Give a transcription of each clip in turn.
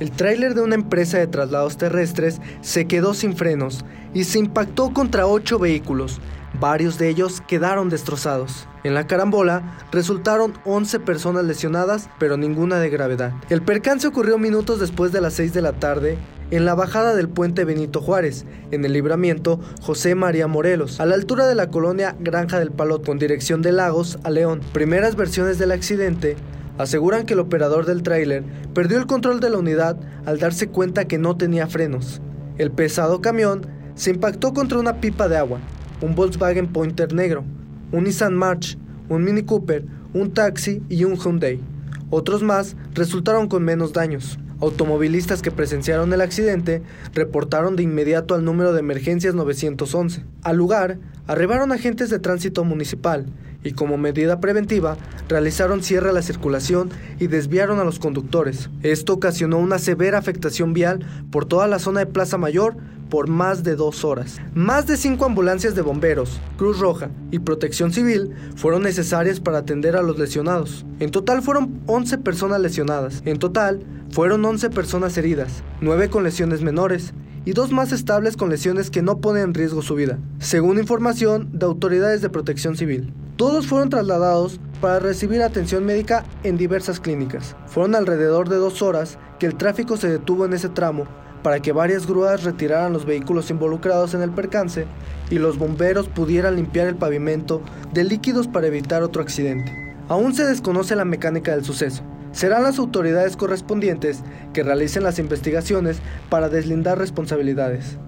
El tráiler de una empresa de traslados terrestres se quedó sin frenos y se impactó contra ocho vehículos. Varios de ellos quedaron destrozados. En la carambola resultaron 11 personas lesionadas, pero ninguna de gravedad. El percance ocurrió minutos después de las 6 de la tarde en la bajada del puente Benito Juárez, en el libramiento José María Morelos, a la altura de la colonia Granja del Palot, con dirección de Lagos a León. Primeras versiones del accidente aseguran que el operador del tráiler perdió el control de la unidad al darse cuenta que no tenía frenos. El pesado camión se impactó contra una pipa de agua, un Volkswagen Pointer negro, un Nissan March, un Mini Cooper, un taxi y un Hyundai. Otros más resultaron con menos daños. Automovilistas que presenciaron el accidente reportaron de inmediato al número de emergencias 911. Al lugar arribaron agentes de tránsito municipal y como medida preventiva realizaron cierre a la circulación y desviaron a los conductores. Esto ocasionó una severa afectación vial por toda la zona de Plaza Mayor por más de dos horas. Más de cinco ambulancias de bomberos, Cruz Roja y Protección Civil fueron necesarias para atender a los lesionados. En total fueron 11 personas lesionadas. En total fueron 11 personas heridas, 9 con lesiones menores y dos más estables con lesiones que no ponen en riesgo su vida, según información de autoridades de protección civil. Todos fueron trasladados para recibir atención médica en diversas clínicas. Fueron alrededor de dos horas que el tráfico se detuvo en ese tramo para que varias grúas retiraran los vehículos involucrados en el percance y los bomberos pudieran limpiar el pavimento de líquidos para evitar otro accidente. Aún se desconoce la mecánica del suceso. Serán las autoridades correspondientes que realicen las investigaciones para deslindar responsabilidades.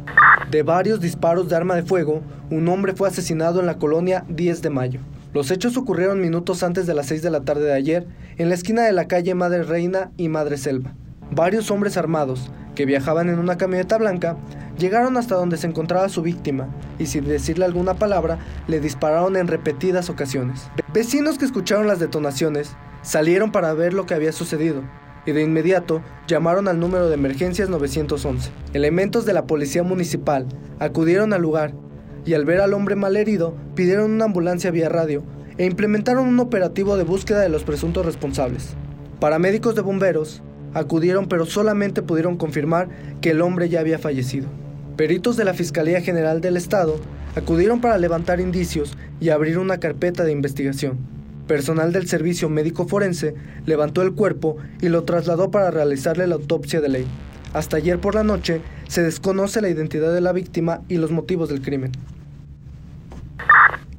De varios disparos de arma de fuego, un hombre fue asesinado en la colonia 10 de mayo. Los hechos ocurrieron minutos antes de las 6 de la tarde de ayer, en la esquina de la calle Madre Reina y Madre Selva. Varios hombres armados, que viajaban en una camioneta blanca, llegaron hasta donde se encontraba su víctima y sin decirle alguna palabra, le dispararon en repetidas ocasiones. Vecinos que escucharon las detonaciones salieron para ver lo que había sucedido y de inmediato llamaron al número de emergencias 911. Elementos de la policía municipal acudieron al lugar y al ver al hombre malherido pidieron una ambulancia vía radio e implementaron un operativo de búsqueda de los presuntos responsables. Paramédicos de bomberos acudieron pero solamente pudieron confirmar que el hombre ya había fallecido. Peritos de la Fiscalía General del Estado acudieron para levantar indicios y abrir una carpeta de investigación. Personal del Servicio Médico Forense levantó el cuerpo y lo trasladó para realizarle la autopsia de ley. Hasta ayer por la noche se desconoce la identidad de la víctima y los motivos del crimen.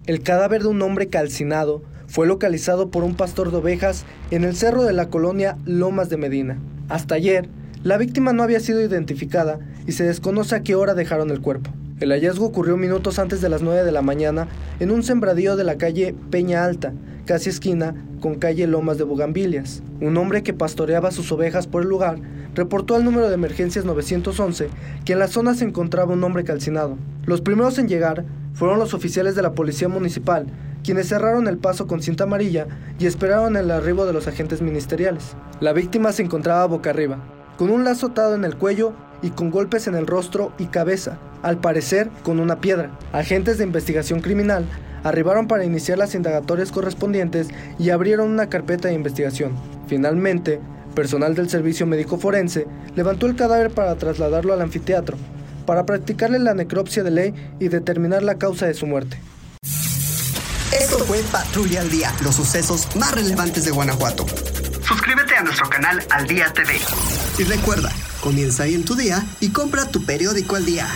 El cadáver de un hombre calcinado fue localizado por un pastor de ovejas en el cerro de la colonia Lomas de Medina. Hasta ayer, la víctima no había sido identificada y se desconoce a qué hora dejaron el cuerpo. El hallazgo ocurrió minutos antes de las 9 de la mañana en un sembradío de la calle Peña Alta, casi esquina con calle Lomas de Bugambilias. Un hombre que pastoreaba sus ovejas por el lugar reportó al número de emergencias 911 que en la zona se encontraba un hombre calcinado. Los primeros en llegar fueron los oficiales de la policía municipal, quienes cerraron el paso con cinta amarilla y esperaron el arribo de los agentes ministeriales. La víctima se encontraba boca arriba, con un lazo atado en el cuello y con golpes en el rostro y cabeza, al parecer con una piedra. Agentes de investigación criminal arribaron para iniciar las indagatorias correspondientes y abrieron una carpeta de investigación. Finalmente, personal del servicio médico forense levantó el cadáver para trasladarlo al anfiteatro, para practicarle la necropsia de ley y determinar la causa de su muerte. Esto fue Patrulla al Día, los sucesos más relevantes de Guanajuato. Suscríbete a nuestro canal Al Día TV. Y recuerda, comienza ahí en tu día y compra tu periódico al día.